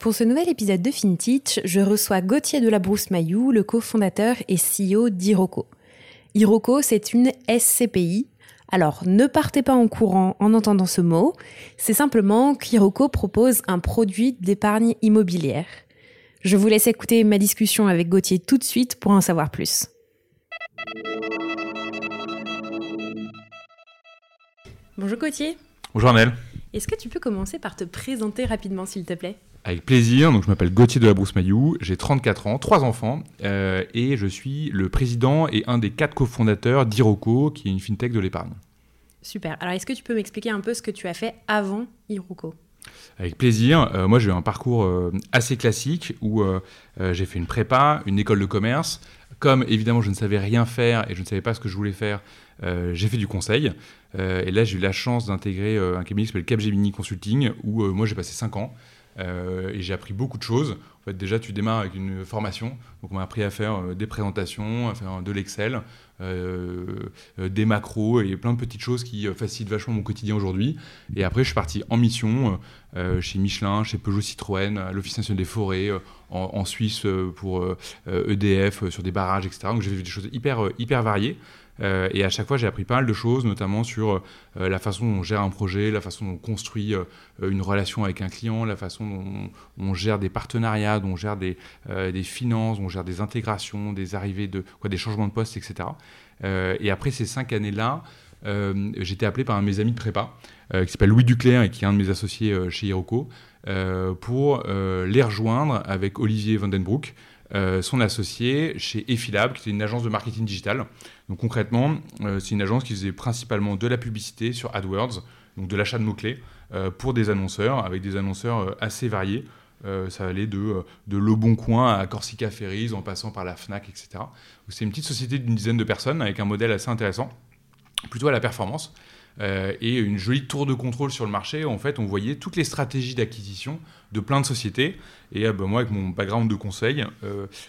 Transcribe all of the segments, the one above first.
Pour ce nouvel épisode de FinTech, je reçois Gauthier de la Brousse-Maillou, le cofondateur et CEO d'Iroco. Iroco, c'est une SCPI, alors, ne partez pas en courant en entendant ce mot. C'est simplement qu'Iroco propose un produit d'épargne immobilière. Je vous laisse écouter ma discussion avec Gauthier tout de suite pour en savoir plus. Bonjour Gauthier. Bonjour Annelle. Est-ce que tu peux commencer par te présenter rapidement, s'il te plaît? Avec plaisir. Donc, je m'appelle Gauthier de la Brousse-Maillou, j'ai 34 ans, 3 enfants, euh, et je suis le président et un des quatre cofondateurs d'Iroco, qui est une fintech de l'épargne. Super. Alors, est-ce que tu peux m'expliquer un peu ce que tu as fait avant Iroco avec plaisir. Euh, moi, j'ai eu un parcours euh, assez classique où j'ai fait une prépa, une école de commerce. Comme évidemment, je ne savais rien faire et je ne savais pas ce que je voulais faire, j'ai fait du conseil. et là, j'ai eu la chance d'intégrer un cabinet qui s'appelle Capgemini Consulting, où moi, j'ai passé 5 ans. Et j'ai appris beaucoup de choses. En fait, déjà, tu démarres avec une formation. Donc, on m'a appris à faire des présentations, à faire de l'Excel, euh, euh, des macros et plein de petites choses qui euh, facilitent vachement mon quotidien aujourd'hui. Et après, je suis parti en mission chez Michelin, chez Peugeot Citroën, à l'Office national des forêts, en, Suisse pour EDF, e sur des barrages, etc. Donc j'ai vu des choses hyper, hyper variées. Et à chaque fois, j'ai appris pas mal de choses, notamment sur la façon dont on gère un projet, la façon dont on construit une relation avec un client, la façon dont on, gère des partenariats, dont on gère des, des finances, on gère des intégrations, des arrivées de quoi, des changements de poste, etc. Euh, et après ces cinq années-là, euh, j'étais appelé par un de mes amis de prépa, euh, qui s'appelle Louis Duclerc et qui est un de mes associés chez Hiroko, pour les rejoindre avec Olivier Vandenbroek, son associé chez Efilab, qui était une agence de marketing digital. Donc concrètement, c'est une agence qui faisait principalement de la publicité sur AdWords, donc de l'achat de mots-clés, pour des annonceurs, avec des annonceurs assez variés. Euh, ça allait de, de Le Bon Coin à Corsica Ferries en passant par la Fnac, etc. C'est une petite société d'une dizaine de personnes avec un modèle assez intéressant, plutôt à la performance. Euh, et une jolie tour de contrôle sur le marché. En fait, on voyait toutes les stratégies d'acquisition de plein de sociétés. Et euh, bah, moi, avec mon background de conseil,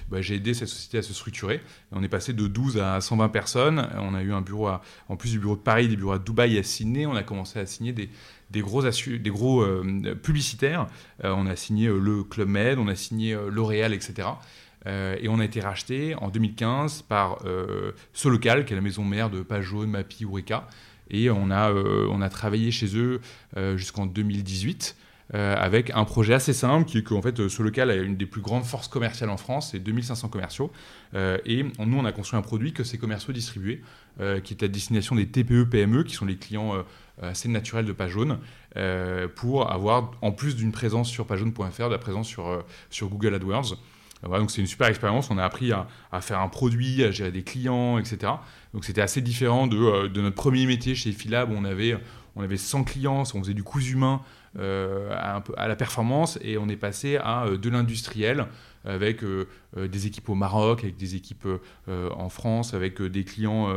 bah, j'ai aidé cette société à se structurer. on est passé de 12 à 120 personnes. On a eu un bureau, en plus du bureau de Paris, des bureaux à Dubaï à Sydney. On a commencé à signer des, gros, des gros euh, publicitaires. Euh, on a signé euh, le Club Med, on a signé L'Oréal, etc. et on a été racheté en 2015 par Solocal, qui est la maison mère de Jaune, Mapi, Eureka. Et on a, on a travaillé chez eux jusqu'en 2018. avec un projet assez simple qui est qu'en fait Solocal a une des plus grandes forces commerciales en France, c'est 2500 commerciaux. et nous, on a construit un produit que ces commerciaux distribuaient, qui est à destination des TPE, PME, qui sont les clients euh, assez naturel de page euh, pour avoir, en plus d'une présence sur pagejaune.fr, de la présence sur, euh, sur Google AdWords. Voilà, donc c'est une super expérience. On a appris à, faire un produit, à gérer des clients, etc. Donc c'était assez différent de, de, notre premier métier chez Philab où on avait, on avait 100 clients, on faisait du coût humain peu, à, la performance et on est passé à de l'industriel avec euh, euh, des équipes au Maroc, avec des équipes euh, en France, avec des clients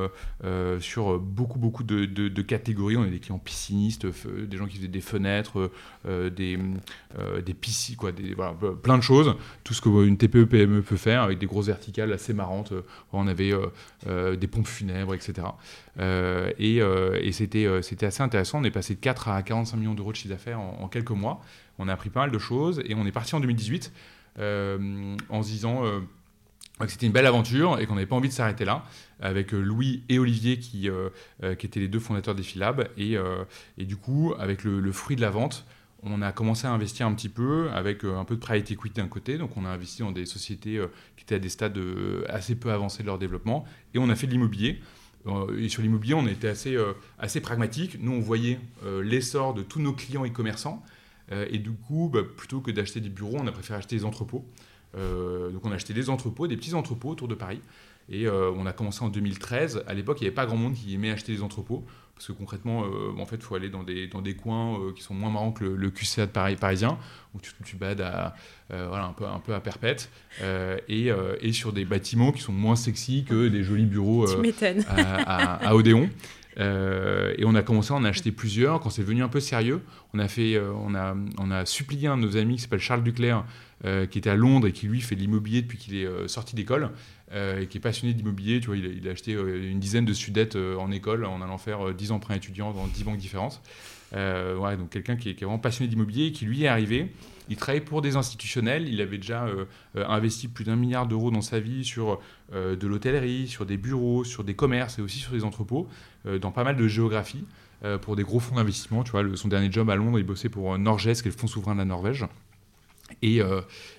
sur beaucoup, beaucoup de, catégories. On a des clients piscinistes, des gens qui faisaient des fenêtres, des, piscines, quoi, plein de choses. Tout ce qu'une TPE, PME peut faire avec des grosses verticales assez marrantes. On avait des pompes funèbres, etc. et, c'était, assez intéressant. On est passé de 4 à 45 millions d'euros de chiffre d'affaires en, quelques mois. On a appris pas mal de choses et on est parti en 2018 euh, en se disant euh, que c'était une belle aventure et qu'on n'avait pas envie de s'arrêter là, avec euh, Louis et Olivier qui, étaient les deux fondateurs des Philab. Et, et du coup, avec le, fruit de la vente, on a commencé à investir un petit peu avec un peu de private equity d'un côté. Donc, on a investi dans des sociétés qui étaient à des stades assez peu avancés de leur développement. Et on a fait de l'immobilier. Et sur l'immobilier, on était assez, assez pragmatique. Nous, on voyait l'essor de tous nos clients e-commerçants. Et du coup, bah, plutôt que d'acheter des bureaux, on a préféré acheter des entrepôts. donc, on a acheté des entrepôts, des petits entrepôts autour de Paris. Et euh, on a commencé en 2013. À l'époque, il n'y avait pas grand monde qui aimait acheter des entrepôts. Parce que concrètement, euh, en fait, il faut aller dans des, dans des coins euh, qui sont moins marrants que le, QCA de Paris, parisien, où tu, tu bades à, voilà, un, peu, un peu à perpète, et, et, sur des bâtiments qui sont moins sexy que des jolis bureaux à, à, Odéon. Et on a commencé à en acheter plusieurs. Quand c'est devenu un peu sérieux, on a, fait, on a, on a supplié un de nos amis qui s'appelle Charles Duclerc, qui était à Londres et qui lui fait de l'immobilier depuis qu'il est sorti d'école, euh, et qui est passionné d'immobilier. Tu vois, il a, acheté euh, une dizaine de sudettes euh, en école en allant faire 10 emprunts étudiants dans 10 banques différentes. Ouais, donc quelqu'un qui, est vraiment passionné d'immobilier et qui lui est arrivé. Il travaillait pour des institutionnels. Il avait déjà investi plus d'un milliard d'euros dans sa vie sur de l'hôtellerie, sur des bureaux, sur des commerces et aussi sur des entrepôts, dans pas mal de géographie pour des gros fonds d'investissement. Son dernier job à Londres, il bossait pour Norges, qui est le fonds souverain de la Norvège. Et,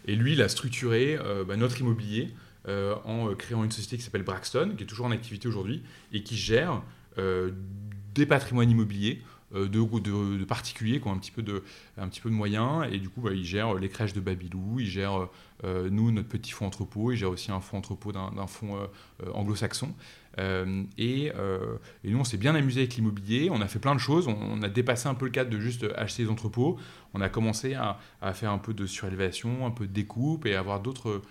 lui, il a structuré bah, notre immobilier euh, en euh, créant une société qui s'appelle Braxton, qui est toujours en activité aujourd'hui, et qui gère euh, des patrimoines immobiliers de, de, particuliers qui ont un petit peu de, moyens. Et du coup, bah, il gère les crèches de Babylou, il gère, nous, notre petit fonds entrepôt, il gère aussi un fonds entrepôt d'un fonds anglo-saxon. et, nous, on s'est bien amusé avec l'immobilier, on a fait plein de choses, on, a dépassé un peu le cadre de juste acheter des entrepôts, on a commencé à, à faire un peu de surélévation, un peu de découpe et avoir d'autres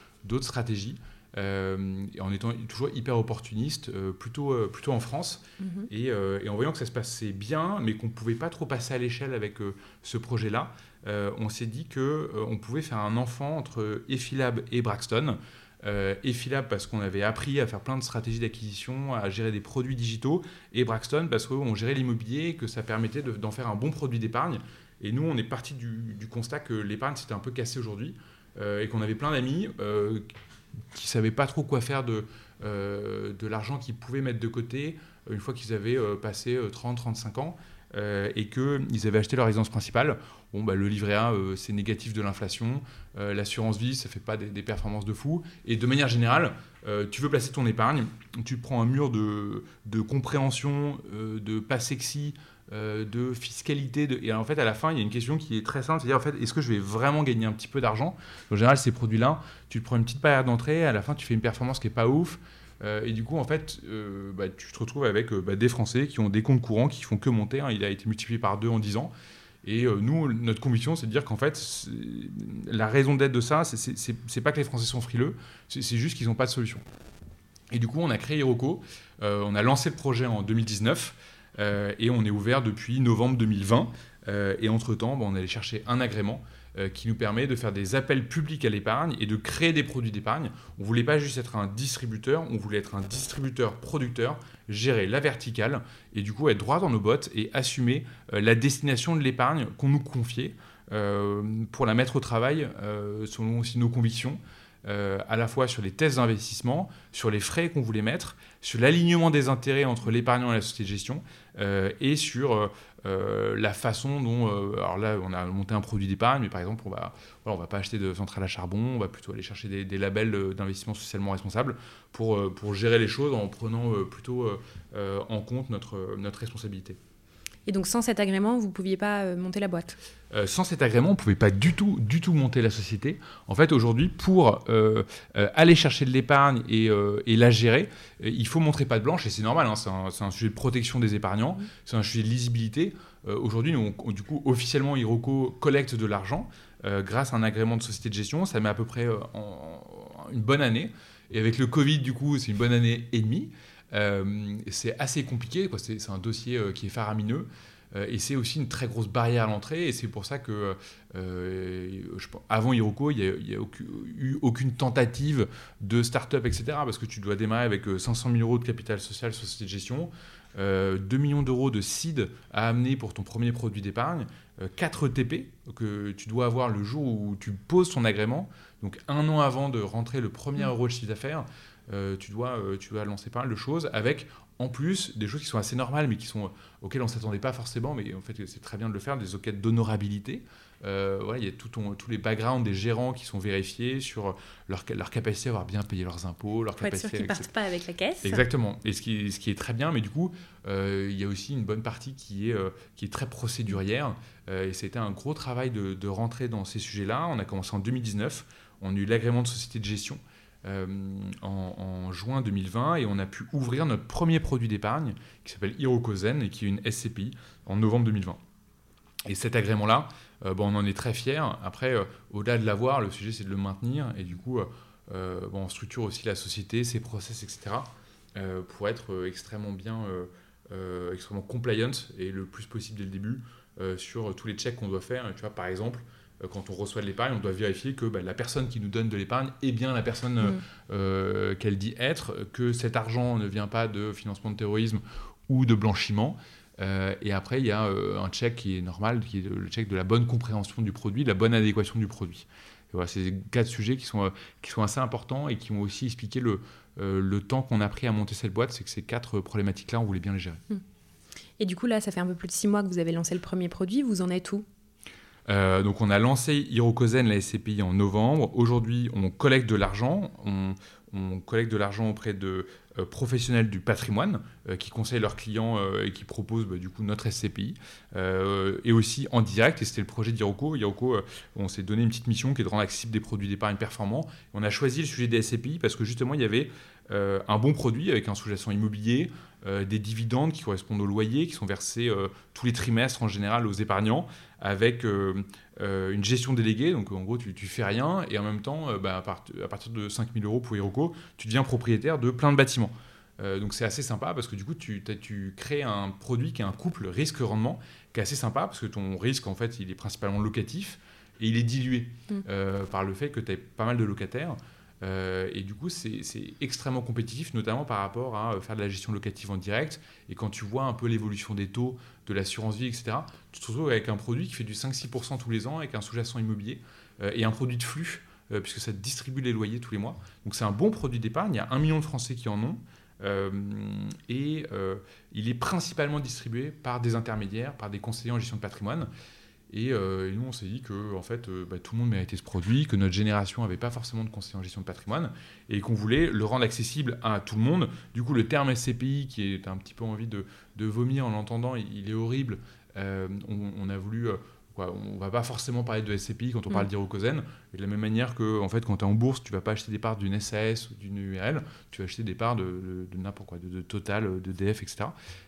stratégies. Euh, en étant toujours hyper opportuniste, euh, plutôt, euh, plutôt en France, mhm. et, en voyant que ça se passait bien, mais qu'on ne pouvait pas trop passer à l'échelle avec ce projet-là, on s'est dit qu'on pouvait faire un enfant entre Effilab et Braxton. Effilab parce qu'on avait appris à faire plein de stratégies d'acquisition, à gérer des produits digitaux, et Braxton parce qu'on gérait l'immobilier et que ça permettait d'en faire un bon produit d'épargne. Et nous, on est parti du, du constat que l'épargne s'était un peu cassée aujourd'hui. et qu'on avait plein d'amis qui savaient pas trop quoi faire de, euh, de l'argent qu'ils pouvaient mettre de côté une fois qu'ils avaient euh, passé 30-35 euh, ans et qu'ils avaient acheté leur résidence principale. Bon, bah, le livret A, c'est négatif de l'inflation. L'assurance vie, ça fait pas des, performances de fou. Et de manière générale, tu veux placer ton épargne, tu prends un mur de, de compréhension, de pas sexy, euh, de fiscalité. Et en fait, à la fin, il y a une question qui est très simple, c'est-à-dire, en fait, est-ce que je vais vraiment gagner un petit peu d'argent? En général, ces produits-là, tu te prends une petite barrière d'entrée, à la fin, tu fais une performance qui est pas ouf. Euh, et du coup, en fait, euh, bah, tu te retrouves avec bah, des Français qui ont des comptes courants qui font que monter. Hein. il a été multiplié par deux en 10 ans. Et nous, notre conviction, c'est de dire qu'en fait, la raison d'être de ça, c'est pas que les Français sont frileux, c'est juste qu'ils n'ont pas de solution. Et du coup, on a créé Hiroko, on a lancé le projet en 2019. Euh, et on est ouvert depuis novembre 2020. Euh, et entre-temps, on allait chercher un agrément euh, qui nous permet de faire des appels publics à l'épargne et de créer des produits d'épargne. On ne voulait pas juste être un distributeur, on voulait être un distributeur-producteur, gérer la verticale et du coup être droit dans nos bottes et assumer la destination de l'épargne qu'on nous confiait pour la mettre au travail selon aussi nos convictions. À la fois sur les tests d'investissement, sur les frais qu'on voulait mettre, sur l'alignement des intérêts entre l'épargnant et la société de gestion, et sur euh, la façon dont... alors là, on a monté un produit d'épargne, mais par exemple, on va, voilà, on va pas acheter de centrale à charbon, on va plutôt aller chercher des, labels d'investissement socialement responsable pour, gérer les choses en prenant plutôt en compte notre responsabilité. Et donc sans cet agrément, vous ne pouviez pas euh, monter la boîte euh, Sans cet agrément, on ne pouvait pas du tout, du tout monter la société. En fait, aujourd'hui, pour euh, aller chercher de l'épargne et, la gérer, il faut montrer pas de blanche, et c'est normal, hein, c'est un, sujet de protection des épargnants, mmh. c'est un sujet de lisibilité. aujourd'hui, du coup, officiellement, Hiroko collecte de l'argent grâce à un agrément de société de gestion. Ça met à peu près une bonne année. Et avec le Covid, du coup, c'est une bonne année et demie. Euh, c'est assez compliqué, c'est un dossier euh, qui est faramineux. Euh, et c'est aussi une très grosse barrière à l'entrée. Et c'est pour ça que, avant Hiroko, il n'y a, eu aucune tentative de start-up, etc. Parce que tu dois démarrer avec 500 000 euros de capital social société de gestion, 2 millions d'euros de seed à amener pour ton premier produit d'épargne, 4 TP que tu dois avoir le jour où tu poses ton agrément, donc un an avant de rentrer le premier mmh. euro de chiffre d'affaires. Tu, dois, tu dois lancer pas mal de choses avec en plus des choses qui sont assez normales, mais qui sont auxquelles on ne s'attendait pas forcément, mais en fait c'est très bien de le faire, des enquêtes d'honorabilité. Euh, il y a tout tous les backgrounds des gérants qui sont vérifiés sur leur, leur capacité à avoir bien payé leurs impôts, leur capacité. Être sûr qu'ils partent pas avec la caisse. Exactement. Et ce qui, ce qui est très bien, mais du coup, euh, il y a aussi une bonne partie qui est, euh, qui est très procédurière. et c'était un gros travail de, de rentrer dans ces sujets-là. On a commencé en 2019. On a eu l'agrément de société de gestion. Euh, en, juin 2020 et on a pu ouvrir notre premier produit d'épargne qui s'appelle Hirokozen et qui est une SCPI en novembre 2020. Et cet agrément-là, euh, bon, on en est très fiers. Après, euh, au-delà de l'avoir, le sujet c'est de le maintenir et du coup, bon, on structure aussi la société, ses process, etc. pour être extrêmement bien, extrêmement compliant et le plus possible dès le début sur tous les checks qu'on doit faire. Tu vois, par exemple, quand on reçoit de l'épargne, on doit vérifier que bah, la personne qui nous donne de l'épargne est bien la personne euh, mm. euh, qu'elle dit être, que cet argent ne vient pas de financement de terrorisme ou de blanchiment. et après, il y a un check qui est normal, qui est le check de la bonne compréhension du produit, de la bonne adéquation du produit. voilà, c'est quatre sujets qui sont, qui sont assez importants et qui ont aussi expliqué le, le temps qu'on a pris à monter cette boîte. C'est que ces quatre problématiques-là, on voulait bien les gérer. Mm. Et du coup, là, ça fait un peu plus de six mois que vous avez lancé le premier produit. Vous en êtes où? Euh, donc on a lancé Hirokozen, la SCPI, en novembre. Aujourd'hui, on collecte de l'argent. On, collecte de l'argent auprès de euh, professionnels du patrimoine euh, qui conseillent leurs clients et qui proposent bah, du coup notre SCPI. et aussi en direct, et c'était le projet d'Hiroko. Hiroko, on s'est donné une petite mission qui est de rendre accessible des produits d'épargne performants. On a choisi le sujet des SCPI parce que justement, il y avait un bon produit avec un sous-jacent immobilier, des dividendes qui correspondent au loyer, qui sont versés tous les trimestres en général aux épargnants, avec euh, une gestion déléguée. Donc en gros, tu, tu fais rien et en même temps, bah, à, partir de 5000 euros pour Hiroko, tu deviens propriétaire de plein de bâtiments. donc c'est assez sympa parce que du coup, tu, tu crées un produit qui est un couple risque-rendement qui est assez sympa parce que ton risque, en fait, il est principalement locatif et il est dilué mmh. par le fait que tu as pas mal de locataires. Euh, et du coup, c'est extrêmement compétitif, notamment par rapport à euh, faire de la gestion locative en direct. Et quand tu vois un peu l'évolution des taux, de l'assurance vie, etc., tu te retrouves avec un produit qui fait du 5-6% tous les ans, avec un sous-jacent immobilier, euh, et un produit de flux, puisque ça distribue les loyers tous les mois. Donc c'est un bon produit d'épargne, il y a un million de Français qui en ont. et il est principalement distribué par des intermédiaires, par des conseillers en gestion de patrimoine. Euh, et, nous, on s'est dit que en fait, euh, bah, tout le monde méritait ce produit, que notre génération n'avait pas forcément de conseiller en gestion de patrimoine, et qu'on voulait le rendre accessible à tout le monde. Du coup, le terme SCPI, qui est un petit peu envie de, vomir en l'entendant, il, est horrible. Euh, on, a voulu on ne va pas forcément parler de SCPI quand on parle mm. d'Hirokozen. De la même manière que en fait, quand tu es en bourse, tu ne vas pas acheter des parts d'une SAS ou d'une URL, tu vas acheter des parts de, n'importe quoi, de, Total, de DF, etc.,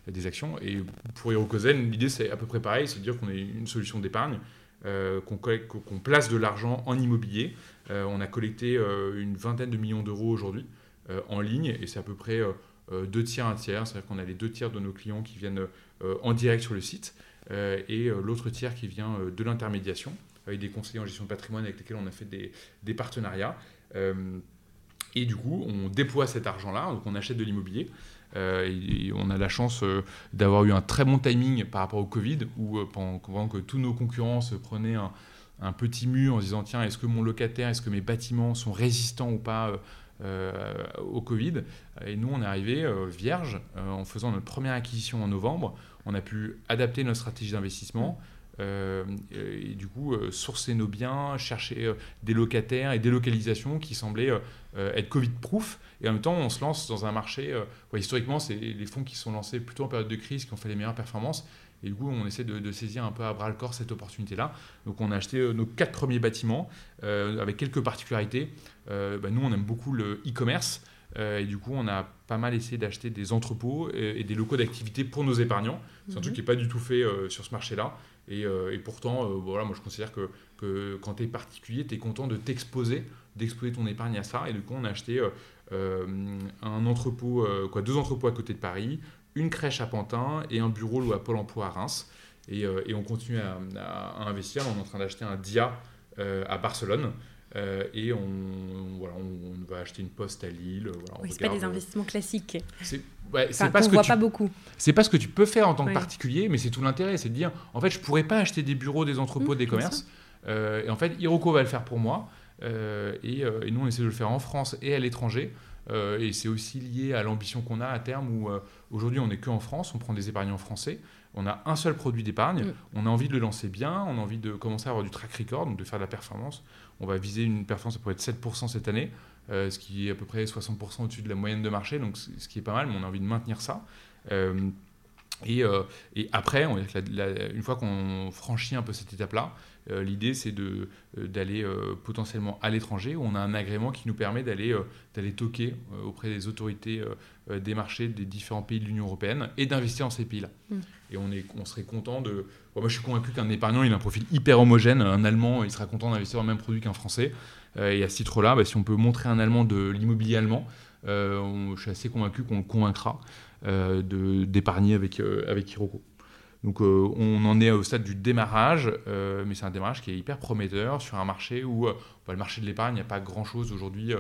des actions. Et pour Hirokozen, l'idée c'est à peu près pareil, c'est de dire qu'on est une solution d'épargne, euh, qu'on place de l'argent en immobilier. Euh, on a collecté euh, une vingtaine de millions d'euros aujourd'hui en ligne, et c'est à peu près deux tiers, un tiers, c'est-à-dire qu'on a les deux tiers de nos clients qui viennent en direct sur le site. Euh, et euh, l'autre tiers qui vient euh, de l'intermédiation, avec des conseillers en gestion de patrimoine avec lesquels on a fait des, partenariats. et du coup, on déploie cet argent-là, donc on achète de l'immobilier. et on a la chance d'avoir eu un très bon timing par rapport au Covid, où pendant, que tous nos concurrents se prenaient un, un petit mur en se disant tiens, est-ce que mon locataire, est-ce que mes bâtiments sont résistants ou pas au Covid? Et nous, on est arrivé vierge en faisant notre première acquisition en novembre on a pu adapter notre stratégie d'investissement. Euh, et du coup euh, sourcer nos biens, chercher euh, des locataires et des localisations qui semblaient être Covid-proof. Et en même temps, on se lance dans un marché, historiquement, c'est les fonds qui sont lancés plutôt en période de crise qui ont fait les meilleures performances. Et du coup, on essaie de, saisir un peu à bras le corps cette opportunité-là. Donc, on a acheté nos quatre premiers bâtiments avec quelques particularités. Bah, nous, on aime beaucoup le e-commerce. Et du coup, on a pas mal essayé d'acheter des entrepôts et, des locaux d'activité pour nos épargnants. C'est un truc mhm. qui n'est pas du tout fait euh, sur ce marché-là. Et, euh, pourtant, euh, voilà, moi je considère que, que quand tu es particulier, tu es content de t'exposer, d'exposer ton épargne à ça. Et du coup, on a acheté un entrepôt, quoi, deux entrepôts à côté de Paris, une crèche à Pantin et un bureau à Pôle emploi à Reims. Et, et on continue à, à, investir. On est en train d'acheter un DIA à Barcelone. Euh, et on, voilà, on, va acheter une poste à Lille. Voilà, oui, c'est pas des euh, investissements classiques. C'est ouais, pas ce que voit tu, pas beaucoup. C'est pas ce que tu peux faire en tant que particulier, mais c'est tout l'intérêt, c'est de dire, en fait, je pourrais pas acheter des bureaux, des entrepôts, mmh, des commerces. Euh, et en fait, Hiroko va le faire pour moi. et, nous, on essaie de le faire en France et à l'étranger. et c'est aussi lié à l'ambition qu'on a à terme où aujourd'hui on n'est que en France, on prend des épargnants français, on a un seul produit d'épargne, mm. on a envie de le lancer bien, on a envie de commencer à avoir du track record, donc de faire de la performance. On va viser une performance, ça pourrait être 7% cette année, euh, ce qui est à peu près 60% au-dessus de la moyenne de marché, donc ce qui est pas mal, mais on a envie de maintenir ça. Euh, et, euh, et, après, une fois qu'on franchit un peu cette étape-là, l'idée, c'est d'aller potentiellement à l'étranger, où on a un agrément qui nous permet d'aller toquer auprès des autorités des marchés des différents pays de l'Union européenne et d'investir dans ces pays-là. Mm. Et on, est, on serait content de... moi, je suis convaincu qu'un épargnant, il a un profil hyper homogène. Un Allemand, il sera content d'investir dans le même produit qu'un Français. et à ce titre-là, bah, si on peut montrer un Allemand de l'immobilier allemand, je suis assez convaincu qu'on le convaincra euh, d'épargner avec, euh, avec Hiroko. Donc euh, on en est au stade du démarrage, mais c'est un démarrage qui est hyper prometteur sur un marché où bah, le marché de l'épargne, il n'y a pas grand-chose aujourd'hui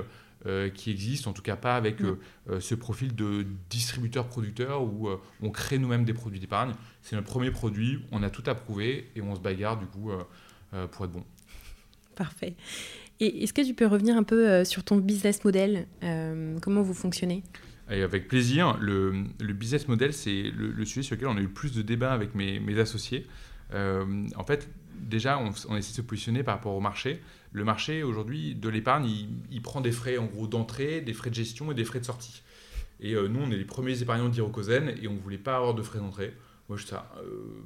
qui existe, en tout cas pas avec mm. ce profil de distributeur-producteur où on crée nous-mêmes des produits d'épargne. C'est notre premier produit, on a tout approuvé et on se bagarre du coup pour être bon. Parfait. Et est-ce que tu peux revenir un peu sur ton business model Comment vous fonctionnez? Avec plaisir. Le, business model, c'est le, sujet sur lequel on a eu le plus de débats avec mes, associés. Euh, en fait, déjà, on, essaie de se positionner par rapport au marché. Le marché, aujourd'hui, de l'épargne, il, prend des frais en gros d'entrée, des frais de gestion et des frais de sortie. Et euh, nous, on est les premiers épargnants d'Irocosen et on ne voulait pas avoir de frais d'entrée. Moi, je ça, euh,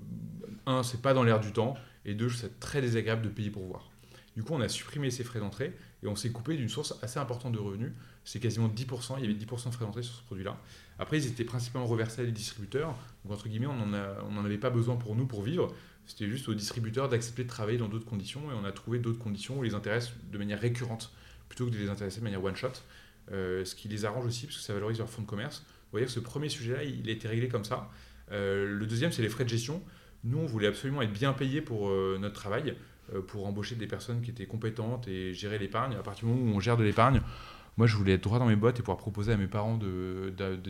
un, c'est pas dans l'air du temps, et deux, je trouve ça très désagréable de payer pour voir. Du coup, on a supprimé ces frais d'entrée et on s'est coupé d'une source assez importante de revenus c'est quasiment 10%, il y avait 10% de frais d'entrée sur ce produit-là. Après, ils étaient principalement reversés à des distributeurs, donc entre guillemets, on n'en avait pas besoin pour nous pour vivre. C'était juste aux distributeurs d'accepter de travailler dans d'autres conditions, et on a trouvé d'autres conditions où ils les intéressent de manière récurrente, plutôt que de les intéresser de manière one-shot, euh, ce qui les arrange aussi, parce que ça valorise leur fonds de commerce. Vous voyez que ce premier sujet-là, il a été réglé comme ça. Euh, le deuxième, c'est les frais de gestion. Nous, on voulait absolument être bien payés pour euh, notre travail, pour embaucher des personnes qui étaient compétentes et gérer l'épargne. À partir du moment où on gère de l'épargne, moi, je voulais être droit dans mes bottes et pouvoir proposer à mes parents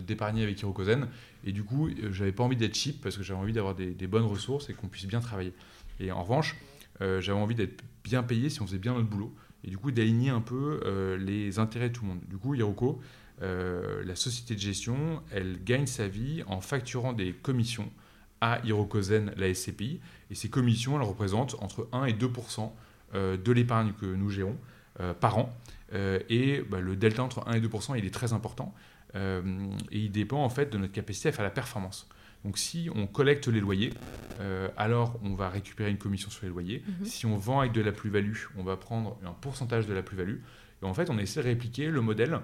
d'épargner avec Hirokozen. Et du coup, j'avais pas envie d'être cheap parce que j'avais envie d'avoir des, bonnes ressources et qu'on puisse bien travailler. Et en revanche, euh, j'avais envie d'être bien payé si on faisait bien notre boulot. Et du coup, d'aligner un peu euh, les intérêts de tout le monde. Du coup, Hiroko, euh, la société de gestion, elle gagne sa vie en facturant des commissions à Hirokozen, la SCPI. Et ces commissions, elles représentent entre 1 et 2% de l'épargne que nous gérons par an. Euh, et bah, le delta entre 1 et 2%, il est très important. Euh, et il dépend en fait de notre capacité à faire la performance. Donc si on collecte les loyers, euh, alors on va récupérer une commission sur les loyers. Mhm. Si on vend avec de la plus-value, on va prendre un pourcentage de la plus-value. Et en fait, on essaie de répliquer le modèle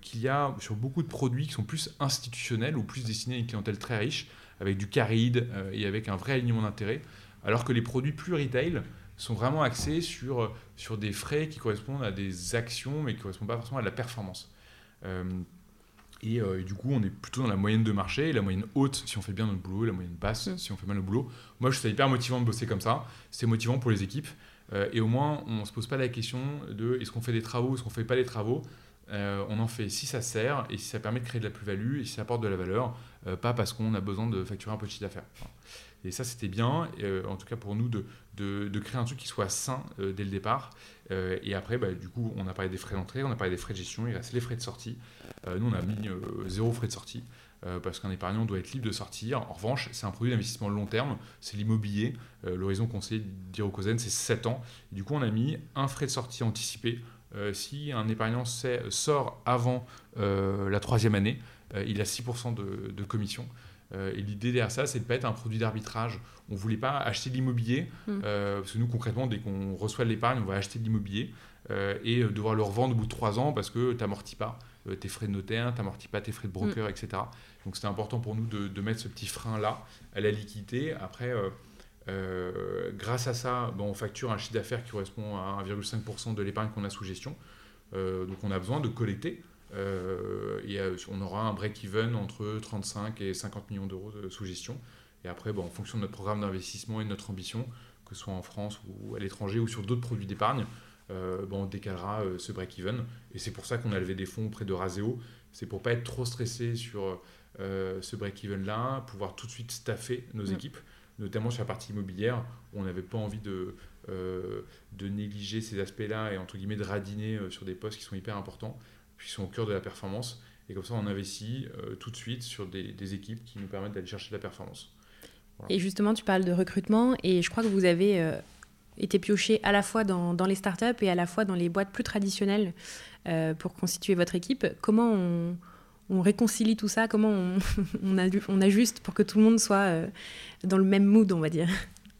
qu'il y a sur beaucoup de produits qui sont plus institutionnels ou plus destinés à une clientèle très riche, avec du caride et avec un vrai alignement d'intérêt. Alors que les produits plus retail, sont vraiment axés sur, sur des frais qui correspondent à des actions, mais qui ne correspondent pas forcément à de la performance. Euh, euh, et, du coup, on est plutôt dans la moyenne de marché, la moyenne haute si on fait bien notre boulot, et la moyenne basse si on fait mal le boulot. Moi, je trouve ça hyper motivant de bosser comme ça. C'est motivant pour les équipes. Euh, et au moins, on ne se pose pas la question de est-ce qu'on fait des travaux, est-ce qu'on ne fait pas des travaux. on en fait si ça sert et si ça permet de créer de la plus-value et si ça apporte de la valeur, pas parce qu'on a besoin de facturer un de chiffre d'affaires. Et ça, c'était bien, euh, en tout cas pour nous, de, de, créer un truc qui soit sain euh, dès le départ. Euh, et après, bah, du coup, on a parlé des frais d'entrée, on a parlé des frais de gestion, il reste les frais de sortie. nous, on a mis zéro frais de sortie. parce qu'un épargnant doit être libre de sortir. En revanche, c'est un produit d'investissement long terme, c'est l'immobilier. L'horizon conseillé d'Irocosen, c'est 7 ans. du coup, on a mis un frais de sortie anticipé. si un épargnant sort avant la troisième année, il a 6% de, de commission. Euh, et l'idée derrière ça, c'est de ne pas être un produit d'arbitrage. On ne voulait pas acheter de l'immobilier, mm. euh, parce que nous, concrètement, dès qu'on reçoit de l'épargne, on va acheter de l'immobilier euh, et devoir le revendre au bout de trois ans parce que tu n'amortis pas tes frais de notaire, tu n'amortis pas tes frais de broker, mm. etc. Donc c'était important pour nous de, mettre ce petit frein-là à la liquidité. Après, grâce à ça, bon, on facture un chiffre d'affaires qui correspond à 1,5% de l'épargne qu'on a sous gestion. donc on a besoin de collecter. Euh, et euh, on aura un break-even entre 35 et 50 millions d'euros de sous-gestion. Et après, bon, en fonction de notre programme d'investissement et de notre ambition, que ce soit en France ou à l'étranger ou sur d'autres produits d'épargne, euh, bon, on décalera ce break-even. Et c'est pour ça qu'on a levé des fonds auprès de Raseo. C'est pour pas être trop stressé sur ce break-even-là, pouvoir tout de suite staffer nos équipes, notamment sur la partie immobilière, où on n'avait pas envie de, de négliger ces aspects-là et entre guillemets de radiner sur des postes qui sont hyper importants, qui sont au cœur de la performance. Et comme ça, on investit tout de suite sur des, équipes qui nous permettent d'aller chercher la performance. Et justement, tu parles de recrutement et je crois que vous avez été pioché à la fois dans, les startups et à la fois dans les boîtes plus traditionnelles pour constituer votre équipe. Comment on, on réconcilie tout ça? Comment on, ajuste pour que tout le monde soit euh, dans le même mood, on va dire?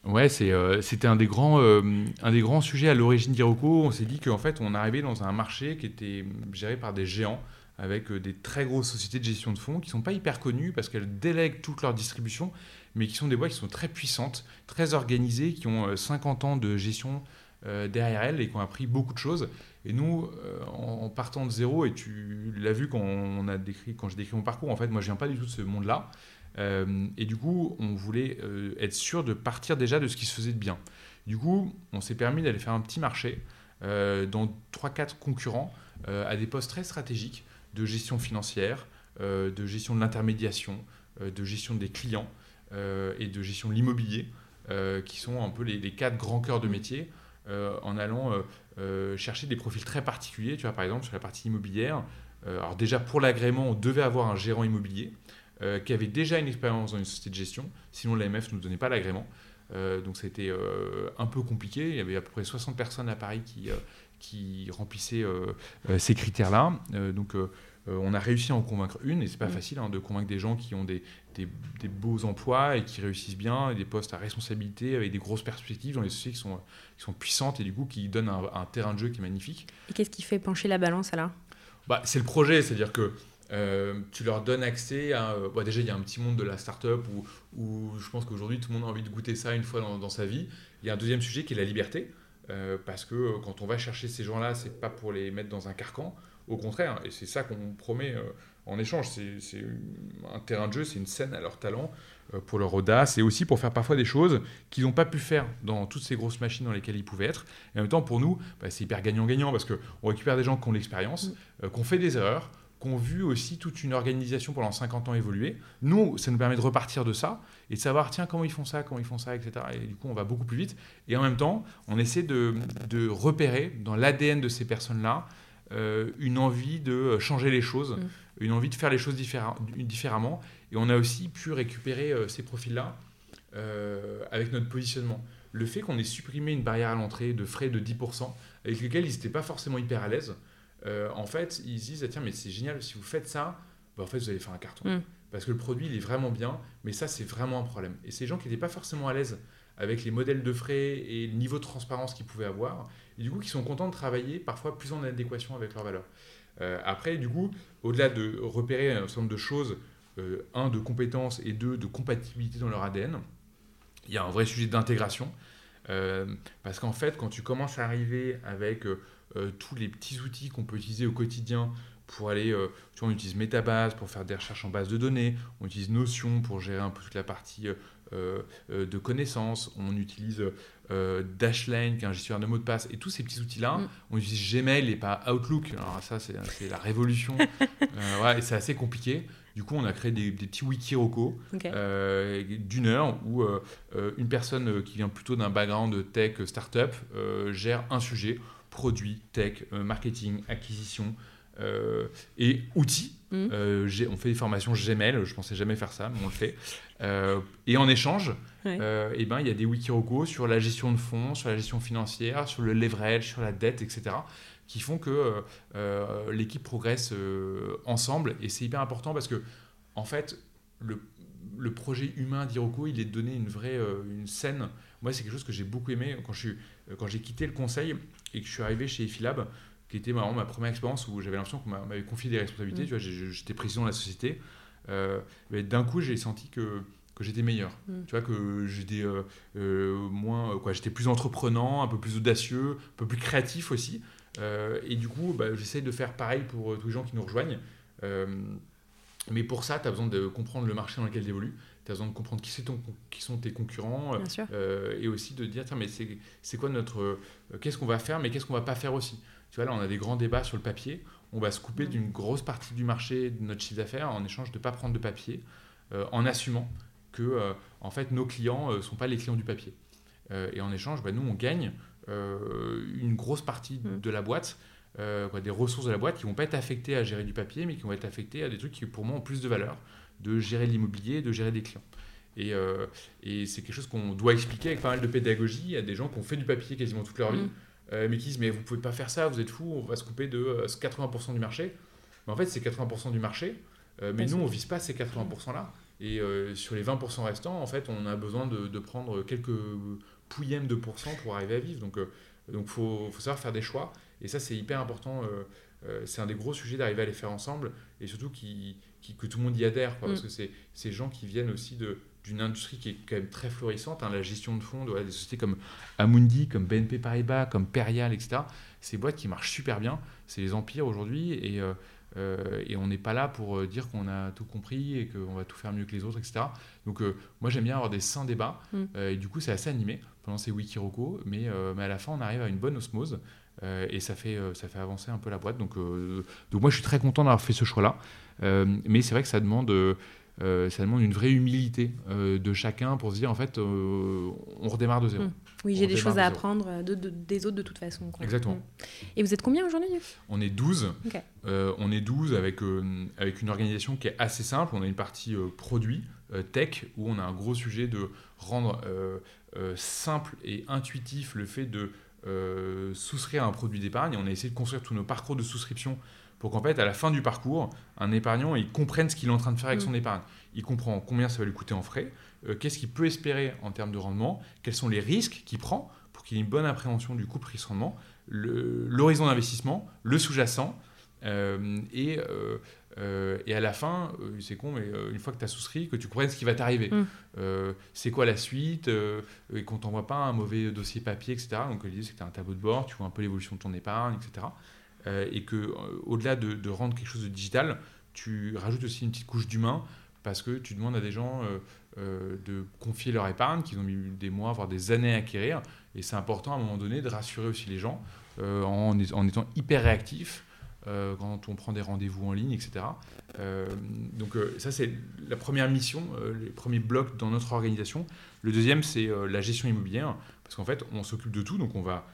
Ouais, euh, c'était un, des grands, euh, un des grands sujets à l'origine d'Iroco. On s'est dit qu'en fait, on arrivait dans un marché qui était géré par des géants, avec des très grosses sociétés de gestion de fonds qui ne sont pas hyper connues parce qu'elles délèguent toute leur distribution, mais qui sont des boîtes qui sont très puissantes, très organisées, qui ont 50 ans de gestion derrière elles et qui ont appris beaucoup de choses. Et nous, euh, en, partant de zéro, et tu l'as vu quand, a décrit, quand j'ai décrit mon parcours, en fait, moi, je viens pas du tout de ce monde-là. Euh, et du coup, on voulait euh, être sûr de partir déjà de ce qui se faisait de bien. Du coup, on s'est permis d'aller faire un petit marché dans 3-4 concurrents à des postes très stratégiques de gestion financière, de gestion de l'intermédiation, de gestion des clients et de gestion de l'immobilier, qui sont un peu les, quatre grands cœurs de métier, en allant euh, chercher des profils très particuliers. Tu vois, par exemple, sur la partie immobilière, euh, alors déjà pour l'agrément, on devait avoir un gérant immobilier euh, qui avait déjà une expérience dans une société de gestion, sinon l'AMF ne nous donnait pas l'agrément. donc c'était un peu compliqué. Il y avait à peu près 60 personnes à Paris qui, qui remplissaient ces critères-là. donc on a réussi à en convaincre une, et c'est pas mmh. facile hein, de convaincre des gens qui ont des, des, beaux emplois et qui réussissent bien, et des postes à responsabilité avec des grosses perspectives dans les sociétés qui sont, qui sont puissantes et du coup qui donnent un, terrain de jeu qui est magnifique. Et qu'est-ce qui fait pencher la balance alors bah, C'est le projet, c'est-à-dire que euh, tu leur donnes accès à. Euh, bah, déjà, il y a un petit monde de la start-up où, où je pense qu'aujourd'hui tout le monde a envie de goûter ça une fois dans, sa vie. Il y a un deuxième sujet qui est la liberté. Euh, parce que quand on va chercher ces gens-là, c'est pas pour les mettre dans un carcan. Au contraire, et c'est ça qu'on promet en échange. C'est un terrain de jeu, c'est une scène à leur talent, pour leur audace, et aussi pour faire parfois des choses qu'ils n'ont pas pu faire dans toutes ces grosses machines dans lesquelles ils pouvaient être. Et en même temps, pour nous, bah, c'est hyper gagnant-gagnant, parce qu'on récupère des gens qui ont l'expérience, mm. qui ont fait des erreurs, qui ont vu aussi toute une organisation pendant 50 ans évoluer. Nous, ça nous permet de repartir de ça et de savoir, tiens, comment ils font ça, comment ils font ça, etc. Et du coup, on va beaucoup plus vite. Et en même temps, on essaie de, de repérer dans l'ADN de ces personnes-là euh, une envie de changer les choses, mm. une envie de faire les choses différemment. Et on a aussi pu récupérer euh, ces profils-là euh, avec notre positionnement. Le fait qu'on ait supprimé une barrière à l'entrée de frais de 10%, avec lesquels ils n'étaient pas forcément hyper à l'aise, en fait, ils se disent, ah, tiens, mais c'est génial, si vous faites ça, bah, en fait, vous allez faire un carton. Mm. Parce que le produit, il est vraiment bien, mais ça, c'est vraiment un problème. Et ces gens qui n'étaient pas forcément à l'aise avec les modèles de frais et le niveau de transparence qu'ils pouvaient avoir, et du coup qui sont contents de travailler parfois plus en adéquation avec leurs valeurs. Euh, après, du coup, au-delà de repérer un certain nombre de choses, euh, un, de compétences et deux, de compatibilité dans leur ADN, il y a un vrai sujet d'intégration. Euh, parce qu'en fait, quand tu commences à arriver avec tous les petits outils qu'on peut utiliser au quotidien pour aller, tu vois, on utilise Metabase pour faire des recherches en base de données, on utilise Notion pour gérer un peu toute la partie euh, euh, de connaissances, on utilise euh, Dashlane, qui est un gestionnaire de mots de passe, et tous ces petits outils-là, mm. on utilise Gmail et pas Outlook. Alors ça, c'est la révolution. ouais, et c'est assez compliqué. Du coup, on a créé des, petits wiki roco d'une heure où une personne qui vient plutôt d'un background tech startup gère un sujet produit, tech, marketing, acquisition, euh, et outils. Mmh. Euh, on fait des formations Gmail, je pensais jamais faire ça, mais on le fait. Euh, et en échange, et eh ben, il y a des wikirocos sur la gestion de fonds, sur la gestion financière, sur le leverage, sur la dette, etc., qui font que l'équipe progresse ensemble. Et c'est hyper important parce que, en fait, le, le projet humain d'Iroco, il est donné une vraie une scène. Moi, c'est quelque chose que j'ai beaucoup aimé quand j'ai quand quitté le conseil et que je suis arrivé chez Efilab qui était vraiment ma première expérience où j'avais l'impression qu'on m'avait confié des responsabilités. Mm. Tu vois, j'étais président de la société. Euh, mais d'un coup, j'ai senti que, que j'étais meilleur. Mm. Tu vois, que j'étais euh, euh, moins, quoi, j'étais plus entreprenant, un peu plus audacieux, un peu plus créatif aussi. et du coup, bah, j'essaie de faire pareil pour tous les gens qui nous rejoignent. mais pour ça, tu as besoin de comprendre le marché dans lequel tu évolues. Tu as besoin de comprendre qui, ton, qui sont tes concurrents et aussi de dire tiens, mais c'est quoi notre. qu'est-ce qu'on va faire, mais qu'est-ce qu'on va pas faire aussi? Tu vois, là, on a des grands débats sur le papier. On va se couper d'une grosse partie du marché de notre chiffre d'affaires en échange de ne pas prendre de papier, euh, en assumant que, euh, en fait, nos clients ne euh, sont pas les clients du papier. et en échange, bah, nous, on gagne une grosse partie Mm. de la boîte. quoi, des ressources de la boîte qui vont pas être affectées à gérer du papier, mais qui vont être affectées à des trucs qui, pour moi, ont plus de valeur, de gérer l'immobilier, de gérer des clients. Et, euh, et c'est quelque chose qu'on doit expliquer avec pas mal de pédagogie. A des gens qui ont fait du papier quasiment toute leur vie, Mm. euh, mais qui disent Mais vous pouvez pas faire ça, vous êtes fous, on va se couper de euh, 80% du marché. Mais en fait, c'est 80% du marché, euh, mais nous, on vise pas ces 80%-là. Et euh, sur les 20% restants, en fait, on a besoin de, de prendre quelques pouillèmes de pourcents pour arriver à vivre. Donc, il donc faut, faut savoir faire des choix. Et ça, c'est hyper important. Euh, c'est un des gros sujets d'arriver à les faire ensemble et surtout qui, qui- que tout le monde y adhère. quoi, Mm. Parce que c'est ces gens qui viennent aussi de d'une industrie qui est quand même très florissante, hein, la gestion de fonds, voilà, des sociétés comme Amundi, comme BNP Paribas, comme Perial, etc. Ces boîtes qui marchent super bien, c'est les empires aujourd'hui, et, euh, euh, et on n'est pas là pour dire qu'on a tout compris et qu'on va tout faire mieux que les autres, etc. Donc euh, moi j'aime bien avoir des sains débats, Mm. euh, et du coup c'est assez animé pendant ces Wikiroko, mais, mais à la fin on arrive à une bonne osmose. Euh, et ça fait, euh, ça fait avancer un peu la boîte. Donc, euh, donc moi, je suis très content d'avoir fait ce choix-là. Mais c'est vrai que ça demande, ça demande une vraie humilité de chacun pour se dire, en fait, on redémarre de zéro. Mm. Oui, j'ai des choses à de apprendre de- de- des autres de toute façon. quoi. Exactement. Mm. Et vous êtes combien aujourd'hui On est 12. Ok. Euh, on est 12 avec, avec une organisation qui est assez simple. On a une partie produit, tech, où on a un gros sujet de rendre simple et intuitif le fait de euh, souscrire à un produit d'épargne. On a essayé de construire tous nos parcours de souscription pour qu'en fait, à la fin du parcours, un épargnant, il comprenne ce qu'il est en train de faire avec Mm. son épargne. Il comprend combien ça va lui coûter en frais, euh, qu'est-ce qu'il peut espérer en termes de rendement, quels sont les risques qu'il prend pour qu'il ait une bonne appréhension du couple risque-rendement, le- l'horizon d'investissement, le sous-jacent, euh, et, euh, et à la fin, euh, c'est con, mais euh, une fois que tu as souscrit, que tu comprennes ce qui va t'arriver. Mm. C'est quoi la suite Et qu'on t'envoie pas un mauvais dossier papier, etc. Donc l'idée, c'est que tu as un tableau de bord, tu vois un peu l'évolution de ton épargne, etc. Et que au-delà de, de rendre quelque chose de digital, tu rajoutes aussi une petite couche d'humain parce que tu demandes à des gens de confier leur épargne qu'ils ont mis des mois, voire des années à acquérir. Et c'est important à un moment donné de rassurer aussi les gens en, en étant hyper réactif euh, quand on prend des rendez-vous en ligne, etc. Euh, donc euh, ça, c'est la première mission, les premiers blocs dans notre organisation. Le deuxième, c'est la gestion immobilière, parce qu'en fait, on s'occupe de tout, donc on va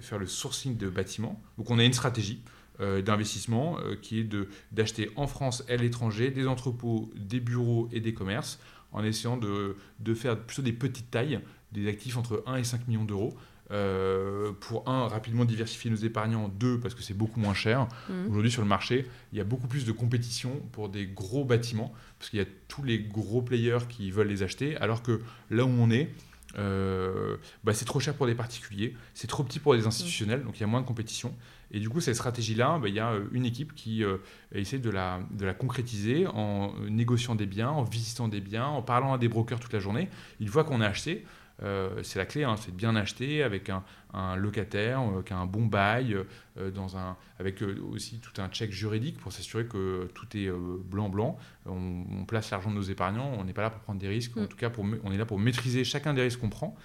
faire le sourcing de bâtiments. Donc on a une stratégie d'investissement qui est d'acheter en France et à l'étranger des entrepôts, des bureaux et des commerces, en essayant de, de faire plutôt des petites tailles, des actifs entre 1 et 5 millions d'euros. Euh, pour un, rapidement diversifier nos épargnants, deux, parce que c'est beaucoup moins cher. Mm. Aujourd'hui, sur le marché, il y a beaucoup plus de compétition pour des gros bâtiments, parce qu'il y a tous les gros players qui veulent les acheter, alors que là où on est, euh, bah, c'est trop cher pour des particuliers, c'est trop petit pour des institutionnels, donc il y a moins de compétition. Et du coup, cette stratégie-là, bah, il y a euh, une équipe qui euh, essaie de la, de la concrétiser en négociant des biens, en visitant des biens, en parlant à des brokers toute la journée. Une fois qu'on a acheté, euh, c'est la clé, hein, c'est de bien acheter avec un, un locataire euh, qui a un bon bail, euh, dans un, avec euh, aussi tout un check juridique pour s'assurer que tout est blanc-blanc. on, on place l'argent de nos épargnants, on n'est pas là pour prendre des risques, en Mm. tout cas pour, on est là pour maîtriser chacun des risques qu'on prend.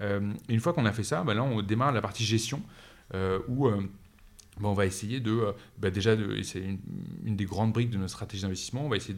Et une fois qu'on a fait ça, bah là on démarre la partie gestion où on va essayer de, euh, bah, déjà, de, c'est une, des grandes briques de notre stratégie d'investissement, on va essayer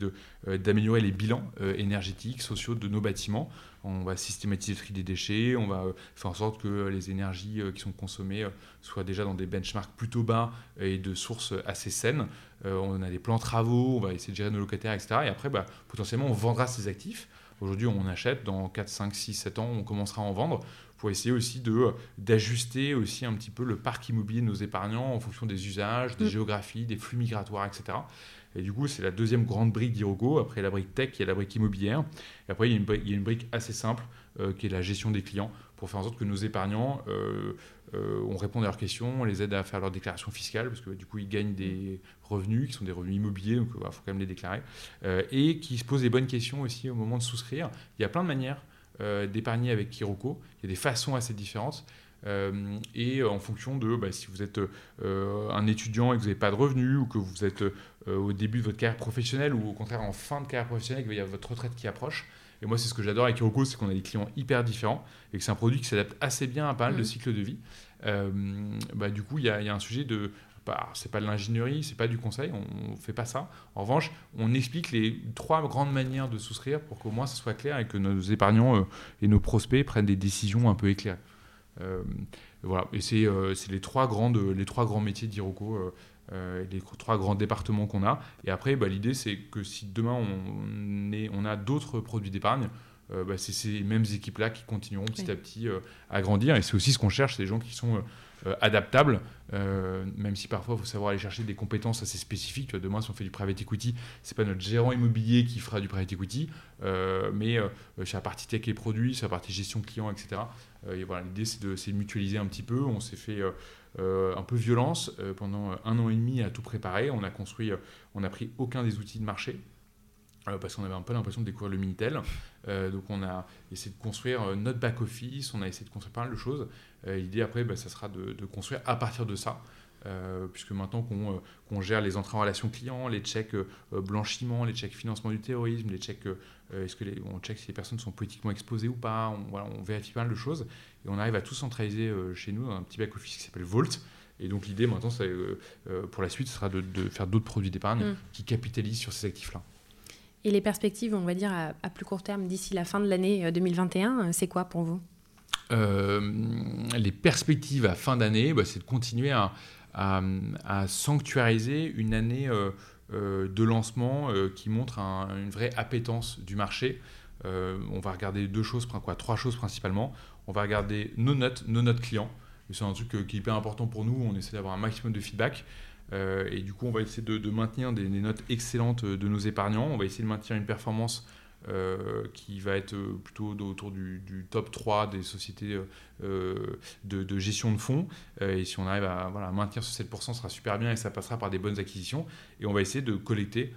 euh, d'améliorer les bilans euh, énergétiques, sociaux de nos bâtiments. On va systématiser le tri des déchets, on va faire en sorte que les énergies qui sont consommées soient déjà dans des benchmarks plutôt bas et de sources assez saines. On a des plans travaux, on va essayer de gérer nos locataires, etc. Et après, bah, potentiellement, on vendra ces actifs. Aujourd'hui, on achète, dans 4, 5, 6, 7 ans, on commencera à en vendre pour essayer aussi de, d'ajuster aussi un petit peu le parc immobilier de nos épargnants en fonction des usages, des Mm. géographies, des flux migratoires, etc. Et du coup, c'est la deuxième grande brique d'Irogo. Après la brique tech, il y a la brique immobilière. Et après, il y a une brique, il y a une brique assez simple euh, qui est la gestion des clients pour faire en sorte que nos épargnants, euh, euh, on répond à leurs questions, on les aide à faire leur déclaration fiscale parce que du coup, ils gagnent des revenus qui sont des revenus immobiliers, donc il faut quand même les déclarer. Euh, et qui se posent les bonnes questions aussi au moment de souscrire. Il y a plein de manières euh, d'épargner avec Kiroko. Il y a des façons assez différentes. Euh, et en fonction de bah, si vous êtes euh, un étudiant et que vous n'avez pas de revenus, ou que vous êtes euh, au début de votre carrière professionnelle, ou au contraire en fin de carrière professionnelle, qu'il y a votre retraite qui approche. Et moi, c'est ce que j'adore avec Kiroko, c'est qu'on a des clients hyper différents et que c'est un produit qui s'adapte assez bien à pas mal de Mhm. cycles de vie. Euh, bah, du coup, il y, a il y a un sujet de bah, c'est pas de l'ingénierie, c'est pas du conseil, on, ne fait pas ça. En revanche, on explique les trois grandes manières de souscrire pour qu'au moins ça soit clair et que nos épargnants et nos prospects prennent des décisions un peu éclairées. voilà, et c'est les trois grandes, les trois grands métiers d'Iroco euh, les trois grands départements qu'on a. Et après, bah, l'idée, c'est que si demain on, est, on a d'autres produits d'épargne, euh, bah, c'est ces mêmes équipes-là qui continueront petit à petit euh, à grandir. Et c'est aussi ce qu'on cherche, c'est des gens qui sont adaptables, même si parfois il faut savoir aller chercher des compétences assez spécifiques. demain, si on fait du private equity, c'est pas notre gérant immobilier qui fera du private equity, mais sur la partie tech et produits, sur la partie gestion client, etc. et voilà, l'idée, c'est de, de, mutualiser un petit peu. On s'est fait euh, un peu violence euh, pendant un an et demi à tout préparer. On a construit, euh, on n'a pris aucun des outils de marché. parce qu'on avait un peu l'impression de découvrir le Minitel. donc on a essayé de construire notre back-office, on a essayé de construire pas mal de choses. L'idée après, bah, ça sera de, construire à partir de ça. puisque maintenant qu'on gère les entrées en relation client, les checks blanchiment, les checks financement du terrorisme, les checks, est-ce que les, on check si les personnes sont politiquement exposées ou pas, on, voilà, on vérifie pas mal de choses. Et on arrive à tout centraliser euh, chez nous dans un petit back-office qui s'appelle Volt. Et donc l'idée maintenant, euh, euh, pour la suite, ce sera de, faire d'autres produits d'épargne mm. qui capitalisent sur ces actifs-là. Et les perspectives, on va dire, à, plus court terme, d'ici la fin de l'année 2021, c'est quoi pour vous? Les perspectives à fin d'année, bah, c'est de continuer à, sanctuariser une année de lancement qui montre une vraie appétence du marché. on va regarder deux choses, trois choses principalement on va regarder nos notes, nos notes clients. C'est un truc euh, qui est hyper important pour nous. On essaie d'avoir un maximum de feedback. Euh, et du coup, on va essayer de, maintenir des, notes excellentes de nos épargnants. On va essayer de maintenir une performance euh, qui va être plutôt autour du, top 3 des sociétés de, gestion de fonds. et si on arrive à maintenir ce 7%, ce sera super bien et ça passera par des bonnes acquisitions. Et on va essayer de collecter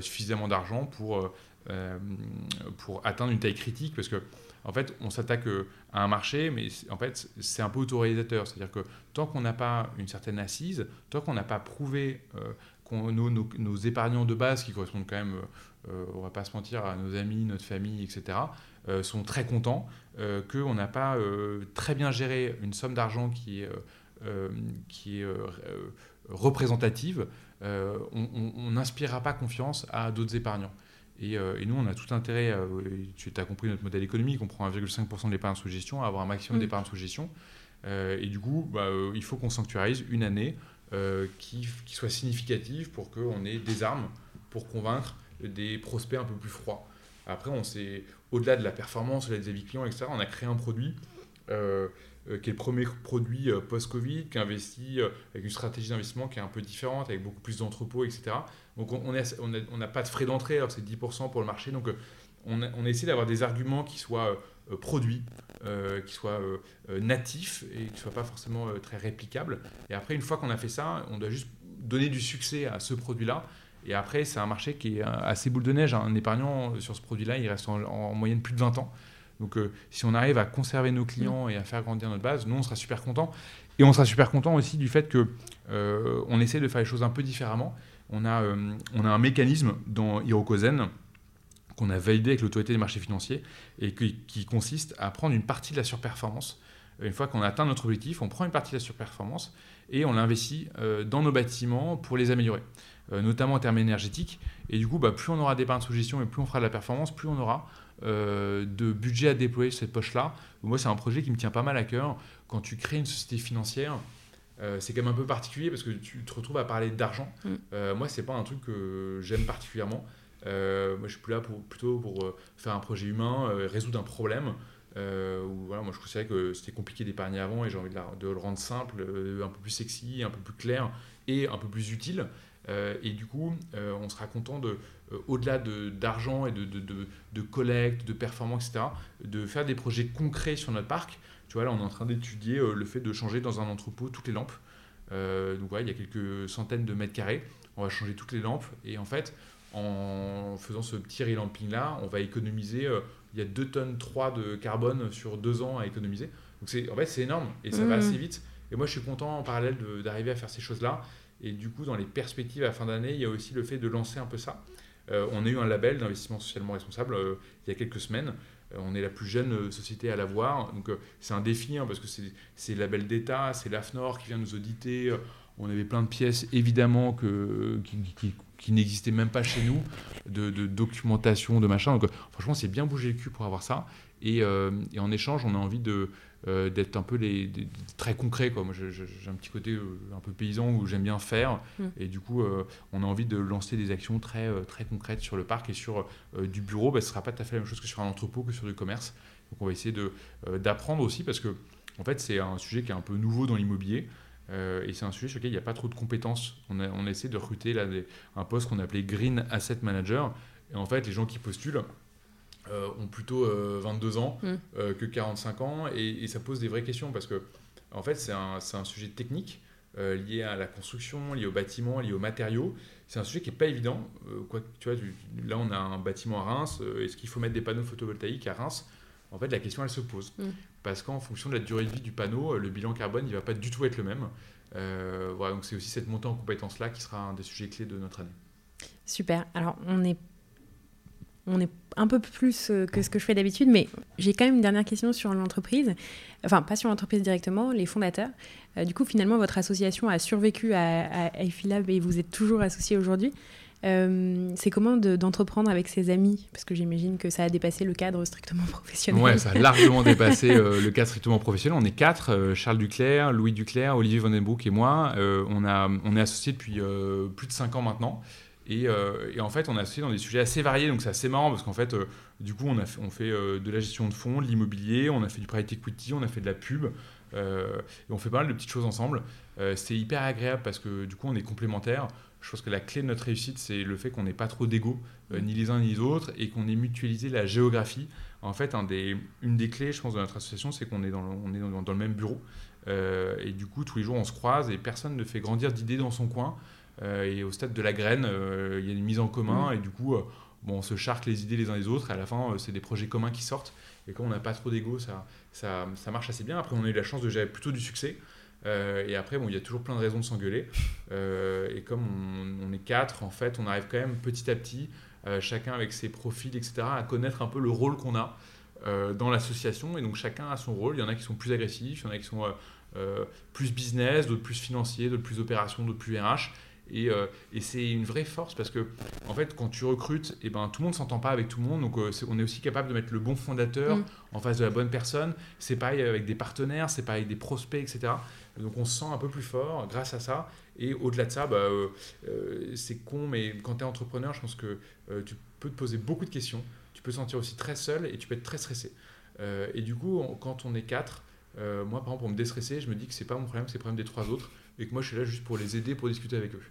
suffisamment d'argent pour, pour atteindre une taille critique parce que en fait, on s'attaque euh, à un marché, mais en fait, c'est un peu autoréalisateur. C'est-à-dire que tant qu'on n'a pas une certaine assise, tant qu'on n'a pas prouvé euh, qu'on nos, épargnants de base, qui correspondent quand même, euh, on va pas se mentir, à nos amis, notre famille, etc., sont très contents, qu'on n'a pas très bien géré une somme d'argent qui est, qui est représentative, on n'inspirera pas confiance à d'autres épargnants. Euh, et, nous, on a tout intérêt, tu as compris notre modèle économique, on prend 1,5% de l'épargne sous gestion, à avoir un maximum mm. d'épargne sous gestion. Euh, et du coup, bah, euh, il faut qu'on sanctuarise une année qui, qui, soit significative pour qu'on ait des armes pour convaincre des prospects un peu plus froids. Après, on s'est, au-delà de la performance, des avis clients, etc., on a créé un produit qui est le premier produit post-Covid, qui investit avec une stratégie d'investissement qui est un peu différente, avec beaucoup plus d'entrepôts, etc. Donc on n'a pas de frais d'entrée, alors c'est 10% pour le marché. Donc euh, on a, d'avoir des arguments qui soient euh, produits, euh, qui soient natifs et qui ne soient pas forcément très réplicables. Et après, une fois qu'on a fait ça, on doit juste donner du succès à ce produit-là. Et après, c'est un marché qui est assez boule de neige. Un épargnant sur ce produit-là, il reste en, moyenne plus de 20 ans. Donc si on arrive à conserver nos clients et à faire grandir notre base, nous, on sera super content. Et on sera super content aussi du fait que on essaie de faire les choses un peu différemment on a, euh, on a un mécanisme dans Hirokozen qu'on a validé avec l'autorité des marchés financiers et qui, consiste à prendre une partie de la surperformance. Une fois qu'on a atteint notre objectif, on prend une partie de la surperformance et on l'investit euh, dans nos bâtiments pour les améliorer, euh, notamment en termes énergétiques. Et du coup, bah, plus on aura d'épargne sous gestion et plus on fera de la performance, plus on aura de budget à déployer sur cette poche-là. Moi, c'est un projet qui me tient pas mal à cœur. Quand tu crées une société financière, euh, c'est quand même un peu particulier parce que tu te retrouves à parler d'argent. Mm. Euh, moi, c'est pas un truc que j'aime particulièrement. Euh, moi, je suis plus là pour, plutôt pour faire un projet humain, résoudre un problème. voilà, moi, je considérais que c'était compliqué d'épargner avant et j'ai envie de, le rendre simple, un peu plus sexy, un peu plus clair et un peu plus utile. Et du coup, on sera content de, au-delà d'argent et de, de, de, collecte, de performance, etc., de faire des projets concrets sur notre parc tu vois, là, on est en train d'étudier euh, le fait de changer dans un entrepôt toutes les lampes. Euh, donc, ouais, il y a quelques centaines de mètres carrés. On va changer toutes les lampes. Et en fait, en faisant ce petit relamping-là, on va économiser. Euh, il y a 2 tonnes 3 de carbone sur 2 ans à économiser. Donc, c'est, en fait, c'est énorme et ça va mmh. assez vite. Et moi, je suis content en parallèle d'arriver à faire ces choses-là. Et du coup, dans les perspectives à fin d'année, il y a aussi le fait de lancer un peu ça. on a eu un label d'investissement socialement responsable il y a quelques semaines. Euh, on est la plus jeune euh, société à l'avoir. Donc euh, c'est un défi hein, parce que c'est le label d'État, c'est l'AFNOR qui vient nous auditer. on avait plein de pièces évidemment que, qui, qui, n'existaient même pas chez nous, de, documentation, de machin. Donc franchement, c'est bien bougé le cul pour avoir ça. Et, et en échange, on a envie de euh, d'être un peu les, très concret. Quoi. Moi, j'ai un petit côté euh, un peu paysan où j'aime bien faire. Mm. Et du coup, euh, on a envie de lancer des actions très, très concrètes sur le parc et sur du bureau. Bah, ce ne sera pas tout à fait la même chose que sur un entrepôt, que sur du commerce. Donc, on va essayer d'apprendre aussi parce que, en fait, c'est un sujet qui est un peu nouveau dans l'immobilier. Et c'est un sujet sur lequel il n'y a pas trop de compétences. On a, on a essayé de recruter là, un poste qu'on appelait Green Asset Manager. Et en fait, les gens qui postulent, euh, ont plutôt 22 euh, ans mm. euh, que 45 ans et, ça pose des vraies questions parce que en fait c'est un, un, sujet technique lié à la construction, lié au bâtiment, lié aux matériaux. C'est un sujet qui n'est pas évident. quoi, tu vois, là on a un bâtiment à Reims, est-ce qu'il faut mettre des panneaux photovoltaïques à Reims? En fait la question elle se pose mm. Parce qu'en fonction de la durée de vie du panneau, le bilan carbone il va pas du tout être le même. voilà, donc c'est aussi cette montée en compétences là qui sera un des sujets clés de notre année. Super. Alors on est on est un peu plus euh, que ce que je fais d'habitude, mais j'ai quand même une dernière question sur l'entreprise. Enfin, pas sur l'entreprise directement, les fondateurs. Euh, du coup, finalement, votre association a survécu à, à et vous êtes toujours associé aujourd'hui. Euh, c'est comment d'entreprendre avec ses amis? Parce que j'imagine que ça a dépassé le cadre strictement professionnel. Ouais, ça a largement dépassé le cadre strictement professionnel. On est quatre Charles Duclerc, Louis Duclerc, Olivier Vandenbroek et moi. on, a, on est associés depuis plus de cinq ans maintenant. Euh, et, en fait, on a associé dans des sujets assez variés, donc c'est assez marrant parce qu'en fait, euh, du coup, on, a fait, on fait euh, de la gestion de fonds, de l'immobilier, on a fait du private equity, on a fait de la pub, et on fait pas mal de petites choses ensemble. c'est hyper agréable parce que du coup, on est complémentaires. Je pense que la clé de notre réussite, c'est le fait qu'on n'ait pas trop d'ego, ni les uns ni les autres, et qu'on ait mutualisé la géographie. En fait, un des, une des clés, je pense, de notre association, c'est qu'on est, dans le, on est dans, dans, le même bureau. et du coup, tous les jours, on se croise et personne ne fait grandir d'idées dans son coin. Euh, et au stade de la graine, euh, il y a une mise en commun mm. et du coup, euh, bon, on se charque les idées les uns les autres et à la fin, c'est des projets communs qui sortent. Et comme on n'a pas trop d'ego, ça, ça, ça, marche assez bien. Après, on a eu la chance de gérer plutôt du succès. Et après, bon, il y a toujours plein de raisons de s'engueuler. et comme on, est quatre, en fait, on arrive quand même petit à petit, chacun avec ses profils, etc., à connaître un peu le rôle qu'on a dans l'association. Et donc, chacun a son rôle. Il y en a qui sont plus agressifs, il y en a qui sont plus business, d'autres plus financiers, d'autres plus opérations, d'autres plus RH. Euh, et, c'est une vraie force parce que, en fait, quand tu recrutes, et eh ben, tout le monde ne s'entend pas avec tout le monde. Donc, euh, on est aussi capable de mettre le bon fondateur mm. en face de la bonne personne. C'est pareil avec des partenaires, c'est pareil avec des prospects, etc. Donc, on se sent un peu plus fort grâce à ça. Et au-delà de ça, bah, euh, c'est con, mais quand tu es entrepreneur, je pense que tu peux te poser beaucoup de questions. Tu peux te sentir aussi très seul et tu peux être très stressé. et du coup, quand on est quatre, moi, par exemple, pour me déstresser, je me dis que c'est pas mon problème, c'est le problème des trois autres et que moi je suis là juste pour les aider, pour discuter avec eux.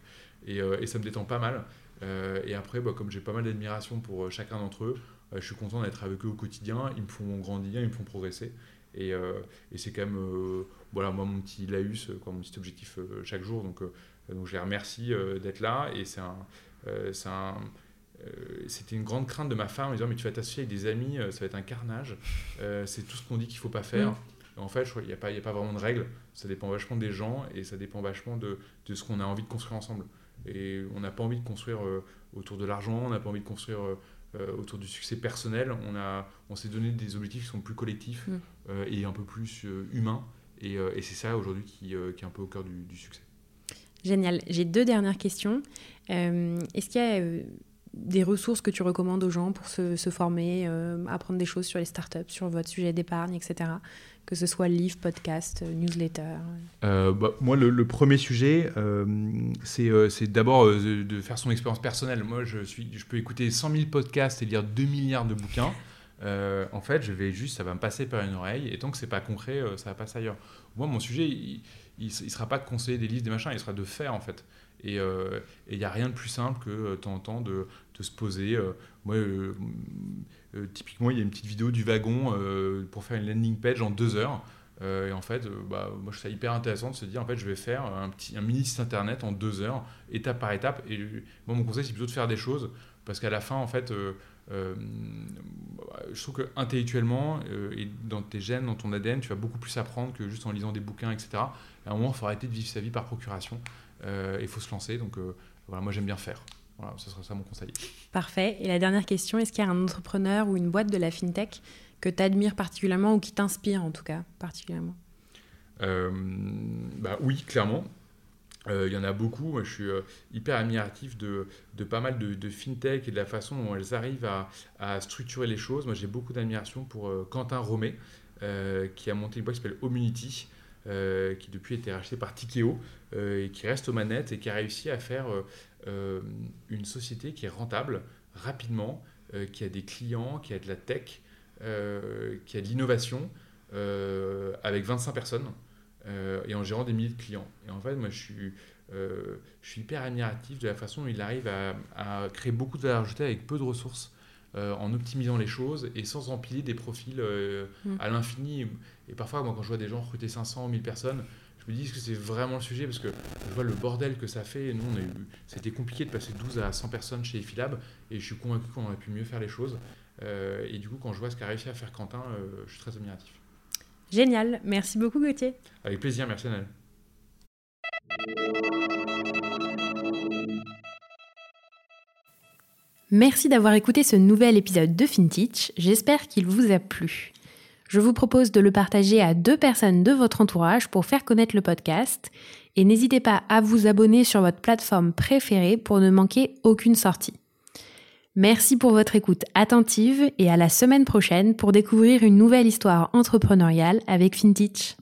Et, euh, ça me détend pas mal. Euh, et après, bah, comme j'ai pas mal d'admiration pour euh, chacun d'entre eux, je suis content d'être avec eux au quotidien. Ils me font grandir, ils me font progresser. Et, et c'est quand même, voilà, moi, mon petit laus, quoi, mon petit objectif chaque jour. Donc, donc je les remercie d'être là. Et c'est un. un c'était une grande crainte de ma femme en disant mais tu vas t'associer avec des amis ça va être un carnage c'est tout ce qu'on dit qu'il faut pas faire mm. En fait, il n'y a, pas, a pas vraiment de règles. Ça dépend vachement des gens et ça dépend vachement de, de ce qu'on a envie de construire ensemble. Et on n'a pas envie de construire euh, autour de l'argent, on n'a pas envie de construire euh, euh, autour du succès personnel. On, a, on s'est donné des objectifs qui sont plus collectifs mm. et un peu plus humains. Et, et c'est ça aujourd'hui qui, qui, est un peu au cœur du, du succès. Génial. J'ai deux dernières questions. Est-ce qu'il y a des ressources que tu recommandes aux gens pour se, former, apprendre des choses sur les startups, sur votre sujet d'épargne, etc que ce soit livre, podcast, euh, newsletter euh, bah, Moi, le, premier sujet, euh, c'est d'abord de faire son expérience personnelle. Moi, je peux écouter 100 000 podcasts et lire 2 milliards de bouquins. en fait, je vais juste, ça va me passer par une oreille, et tant que c'est pas concret, ça va passer ailleurs. Moi, mon sujet, il, ne sera pas de conseiller des livres, des machins, il sera de faire en fait. Et il n'y a rien de plus simple que de temps en temps de, de se poser. moi, euh, typiquement, il y a une petite vidéo du wagon euh, pour faire une landing page en deux heures. Euh, et en fait, bah, moi, je trouve ça hyper intéressant de se dire, en fait, je vais faire un, petit, un mini site internet en deux heures, étape par étape. Et moi, mon conseil, c'est plutôt de faire des choses, parce qu'à la fin, en fait, je trouve que intellectuellement et dans tes gènes, dans ton ADN, tu vas beaucoup plus apprendre que juste en lisant des bouquins, etc. Et à un moment, il faut arrêter de vivre sa vie par procuration. Il faut se lancer. Donc, voilà, moi, j'aime bien faire. Voilà, ce serait ça mon conseil. Parfait. Et la dernière question, est-ce qu'il y a un entrepreneur ou une boîte de la FinTech que tu admires particulièrement ou qui t'inspire en tout cas particulièrement? Euh, bah Oui, clairement. Euh, il y en a beaucoup. Moi, je suis euh, hyper admiratif de, de, pas mal de, de, fintech et de la façon dont elles arrivent à, à structurer les choses. Moi, j'ai beaucoup d'admiration pour euh, Quentin Romé, qui a monté une boîte qui s'appelle Omunity, qui depuis été racheté par Tikeo et qui reste aux manettes et qui a réussi à faire une société qui est rentable rapidement, qui a des clients, qui a de la tech, qui a de l'innovation avec 25 personnes. Euh, et en gérant des milliers de clients. Et en fait, moi, euh, je suis hyper admiratif de la façon dont il arrive à, créer beaucoup de valeur ajoutée avec peu de ressources, euh, en optimisant les choses et sans empiler des profils mm. à l'infini. Et parfois, moi, quand je vois des gens recruter 500 ou 1000 personnes, je me dis que c'est vraiment le sujet? Parce que je vois le bordel que ça fait. Nous, on a eu, c'était compliqué de passer 12 à 100 personnes chez Efilab et je suis convaincu qu'on aurait pu mieux faire les choses. et du coup, quand je vois ce qu'a réussi à faire Quentin, je suis très admiratif. Génial. Merci beaucoup, Gauthier. Avec plaisir. Merci, Annelle. Merci d'avoir écouté ce nouvel épisode de FinTech. J'espère qu'il vous a plu. Je vous propose de le partager à deux personnes de votre entourage pour faire connaître le podcast. Et n'hésitez pas à vous abonner sur votre plateforme préférée pour ne manquer aucune sortie. Merci pour votre écoute attentive et à la semaine prochaine pour découvrir une nouvelle histoire entrepreneuriale avec FinTech.